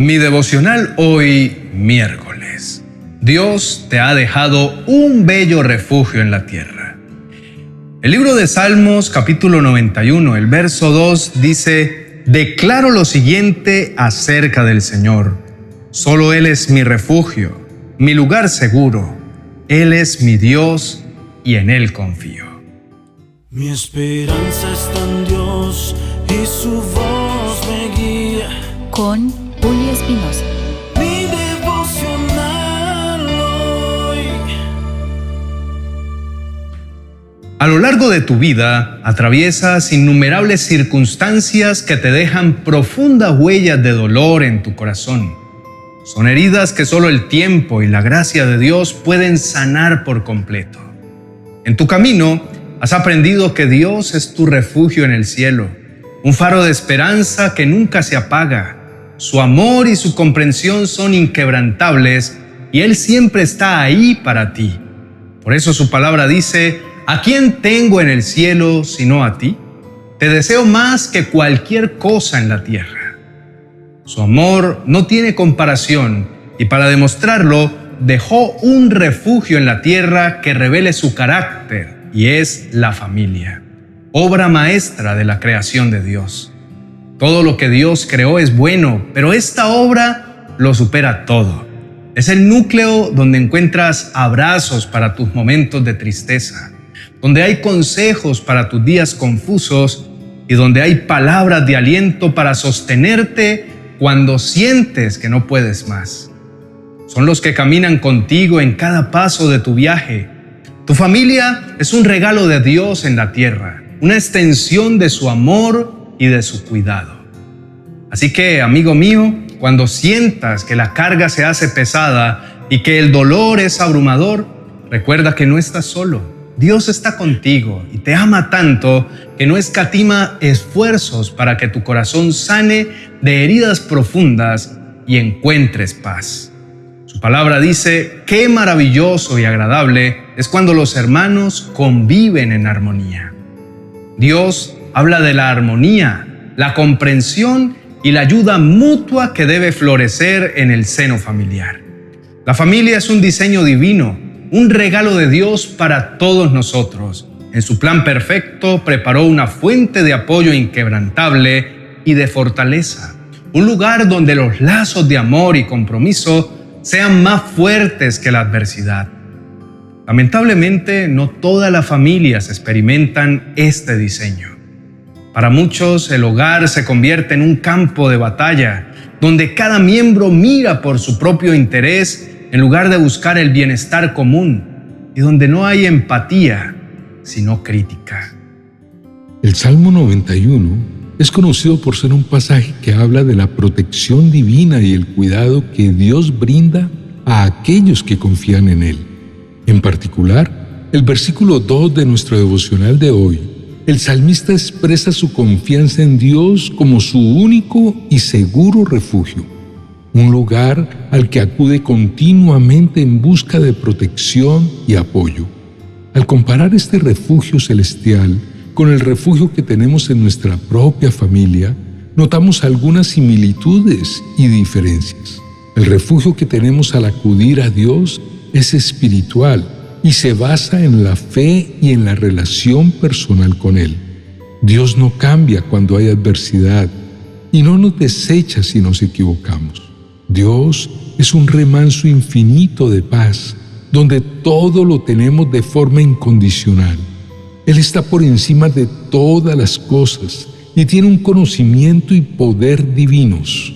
Mi devocional hoy miércoles. Dios te ha dejado un bello refugio en la tierra. El libro de Salmos capítulo 91, el verso 2 dice, Declaro lo siguiente acerca del Señor. Solo Él es mi refugio, mi lugar seguro. Él es mi Dios y en Él confío. Mi esperanza está en Dios y su voz me guía. Con Julio Espinosa. Mi devocional hoy. A lo largo de tu vida atraviesas innumerables circunstancias que te dejan profundas huellas de dolor en tu corazón. Son heridas que solo el tiempo y la gracia de Dios pueden sanar por completo. En tu camino has aprendido que Dios es tu refugio en el cielo, un faro de esperanza que nunca se apaga. Su amor y su comprensión son inquebrantables y Él siempre está ahí para ti. Por eso su palabra dice, ¿a quién tengo en el cielo sino a ti? Te deseo más que cualquier cosa en la tierra. Su amor no tiene comparación y para demostrarlo dejó un refugio en la tierra que revele su carácter y es la familia, obra maestra de la creación de Dios. Todo lo que Dios creó es bueno, pero esta obra lo supera todo. Es el núcleo donde encuentras abrazos para tus momentos de tristeza, donde hay consejos para tus días confusos y donde hay palabras de aliento para sostenerte cuando sientes que no puedes más son los que caminan contigo en cada paso de tu viaje. Tu familia es un regalo de Dios en la tierra, una extensión de su amor y de su cuidado. Así que, amigo mío, cuando sientas que la carga se hace pesada y que el dolor es abrumador, recuerda que no estás solo. Dios está contigo y te ama tanto que no escatima esfuerzos para que tu corazón sane de heridas profundas y encuentres paz. Su palabra dice, qué maravilloso y agradable es cuando los hermanos conviven en armonía. Dios habla de la armonía, la comprensión y la ayuda mutua que debe florecer en el seno familiar. La familia es un diseño divino, un regalo de Dios para todos nosotros. En su plan perfecto preparó una fuente de apoyo inquebrantable y de fortaleza, un lugar donde los lazos de amor y compromiso sean más fuertes que la adversidad. Lamentablemente, no todas las familias experimentan este diseño. Para muchos, el hogar se convierte en un campo de batalla, donde cada miembro mira por su propio interés en lugar de buscar el bienestar común, y donde no hay empatía, sino crítica. El Salmo 91 es conocido por ser un pasaje que habla de la protección divina y el cuidado que Dios brinda a aquellos que confían en Él. En particular, el versículo 2 de nuestro devocional de hoy, el salmista expresa su confianza en Dios como su único y seguro refugio, un lugar al que acude continuamente en busca de protección y apoyo. Al comparar este refugio celestial con el refugio que tenemos en nuestra propia familia, notamos algunas similitudes y diferencias. El refugio que tenemos al acudir a Dios es espiritual y se basa en la fe y en la relación personal con Él. Dios no cambia cuando hay adversidad y no nos desecha si nos equivocamos. Dios es un remanso infinito de paz, donde todo lo tenemos de forma incondicional. Él está por encima de todas las cosas y tiene un conocimiento y poder divinos.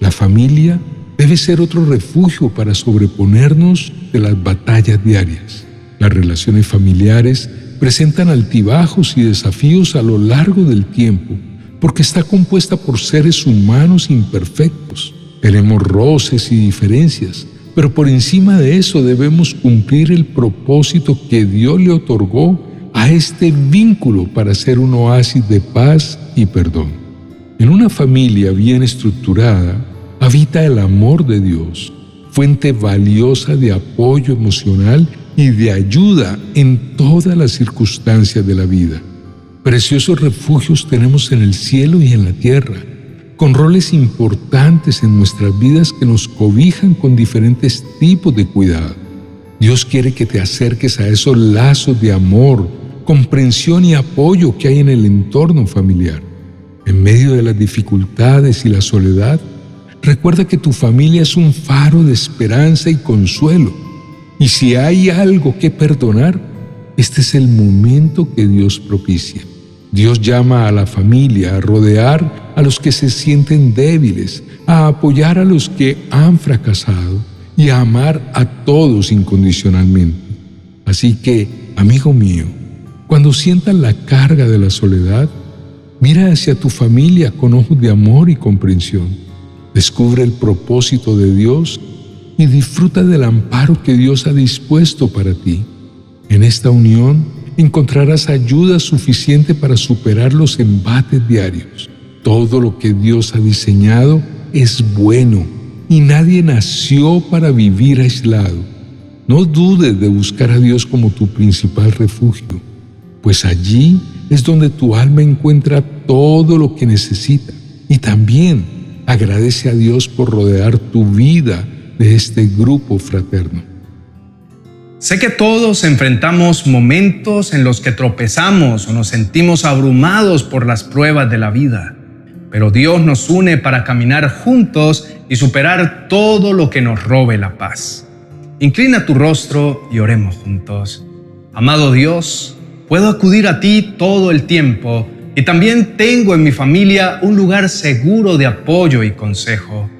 La familia debe ser otro refugio para sobreponernos de las batallas diarias. Las relaciones familiares presentan altibajos y desafíos a lo largo del tiempo porque está compuesta por seres humanos imperfectos. Tenemos roces y diferencias, pero por encima de eso debemos cumplir el propósito que Dios le otorgó a este vínculo para ser un oasis de paz y perdón. En una familia bien estructurada habita el amor de Dios, fuente valiosa de apoyo emocional y de ayuda en todas las circunstancias de la vida. Preciosos refugios tenemos en el cielo y en la tierra, con roles importantes en nuestras vidas que nos cobijan con diferentes tipos de cuidado. Dios quiere que te acerques a esos lazos de amor, comprensión y apoyo que hay en el entorno familiar. En medio de las dificultades y la soledad, recuerda que tu familia es un faro de esperanza y consuelo. Y si hay algo que perdonar, este es el momento que Dios propicia. Dios llama a la familia a rodear a los que se sienten débiles, a apoyar a los que han fracasado y a amar a todos incondicionalmente. Así que, amigo mío, cuando sientas la carga de la soledad, mira hacia tu familia con ojos de amor y comprensión. Descubre el propósito de Dios y disfruta del amparo que Dios ha dispuesto para ti. En esta unión, encontrarás ayuda suficiente para superar los embates diarios. Todo lo que Dios ha diseñado es bueno y nadie nació para vivir aislado. No dudes de buscar a Dios como tu principal refugio, pues allí es donde tu alma encuentra todo lo que necesita. Y también agradece a Dios por rodear tu vida de este grupo fraterno. Sé que todos enfrentamos momentos en los que tropezamos o nos sentimos abrumados por las pruebas de la vida, pero Dios nos une para caminar juntos y superar todo lo que nos robe la paz. Inclina tu rostro y oremos juntos. Amado Dios, puedo acudir a ti todo el tiempo y también tengo en mi familia un lugar seguro de apoyo y consejo.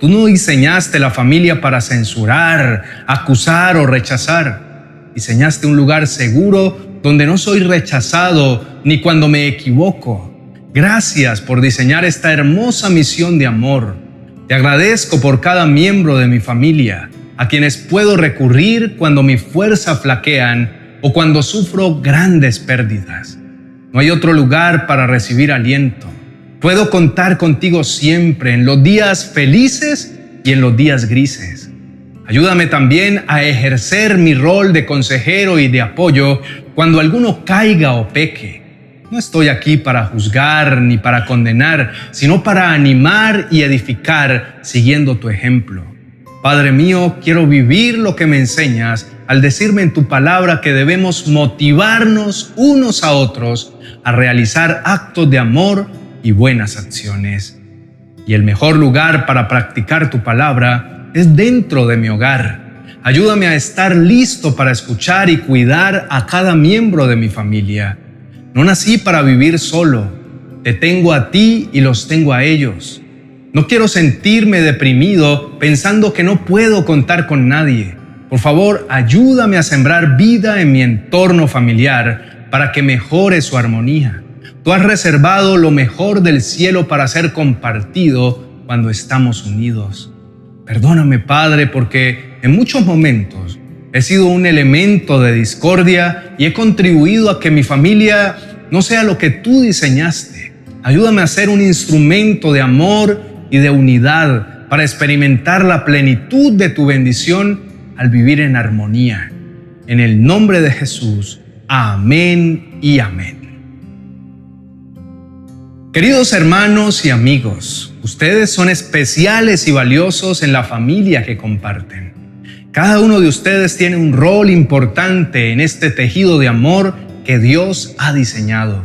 Tú no diseñaste la familia para censurar, acusar o rechazar. Diseñaste un lugar seguro donde no soy rechazado ni cuando me equivoco. Gracias por diseñar esta hermosa misión de amor. Te agradezco por cada miembro de mi familia, a quienes puedo recurrir cuando mi fuerza flaquean o cuando sufro grandes pérdidas. No hay otro lugar para recibir aliento Puedo contar contigo siempre en los días felices y en los días grises. Ayúdame también a ejercer mi rol de consejero y de apoyo cuando alguno caiga o peque. No estoy aquí para juzgar ni para condenar, sino para animar y edificar siguiendo tu ejemplo. Padre mío, quiero vivir lo que me enseñas al decirme en tu palabra que debemos motivarnos unos a otros a realizar actos de amor y buenas acciones. Y el mejor lugar para practicar tu palabra es dentro de mi hogar. Ayúdame a estar listo para escuchar y cuidar a cada miembro de mi familia. No nací para vivir solo. Te tengo a ti y los tengo a ellos. No quiero sentirme deprimido pensando que no puedo contar con nadie. Por favor, ayúdame a sembrar vida en mi entorno familiar para que mejore su armonía. Tú has reservado lo mejor del cielo para ser compartido cuando estamos unidos. Perdóname, Padre, porque en muchos momentos he sido un elemento de discordia y he contribuido a que mi familia no sea lo que tú diseñaste. Ayúdame a ser un instrumento de amor y de unidad para experimentar la plenitud de tu bendición al vivir en armonía. En el nombre de Jesús, amén y amén. Queridos hermanos y amigos, ustedes son especiales y valiosos en la familia que comparten. Cada uno de ustedes tiene un rol importante en este tejido de amor que Dios ha diseñado.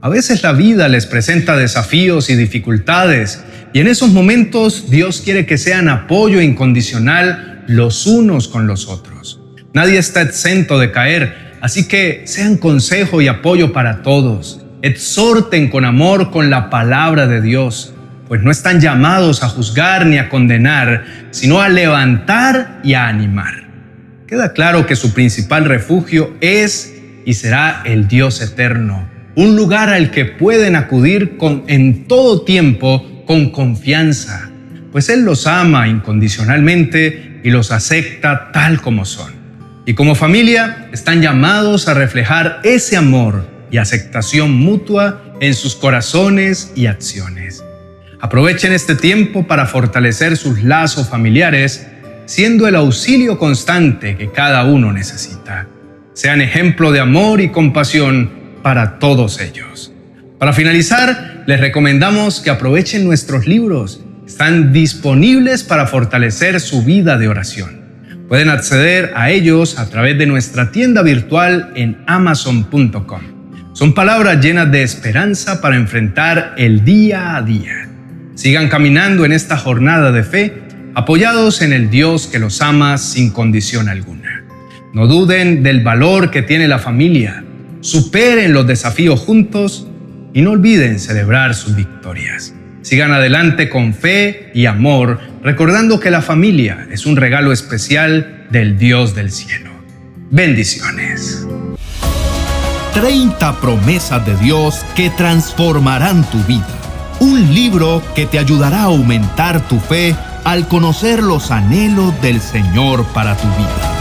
A veces la vida les presenta desafíos y dificultades y en esos momentos Dios quiere que sean apoyo incondicional los unos con los otros. Nadie está exento de caer, así que sean consejo y apoyo para todos exhorten con amor con la palabra de Dios, pues no están llamados a juzgar ni a condenar, sino a levantar y a animar. Queda claro que su principal refugio es y será el Dios eterno, un lugar al que pueden acudir con, en todo tiempo con confianza, pues Él los ama incondicionalmente y los acepta tal como son. Y como familia están llamados a reflejar ese amor y aceptación mutua en sus corazones y acciones. Aprovechen este tiempo para fortalecer sus lazos familiares, siendo el auxilio constante que cada uno necesita. Sean ejemplo de amor y compasión para todos ellos. Para finalizar, les recomendamos que aprovechen nuestros libros. Están disponibles para fortalecer su vida de oración. Pueden acceder a ellos a través de nuestra tienda virtual en amazon.com. Son palabras llenas de esperanza para enfrentar el día a día. Sigan caminando en esta jornada de fe, apoyados en el Dios que los ama sin condición alguna. No duden del valor que tiene la familia, superen los desafíos juntos y no olviden celebrar sus victorias. Sigan adelante con fe y amor, recordando que la familia es un regalo especial del Dios del cielo. Bendiciones. 30 promesas de Dios que transformarán tu vida. Un libro que te ayudará a aumentar tu fe al conocer los anhelos del Señor para tu vida.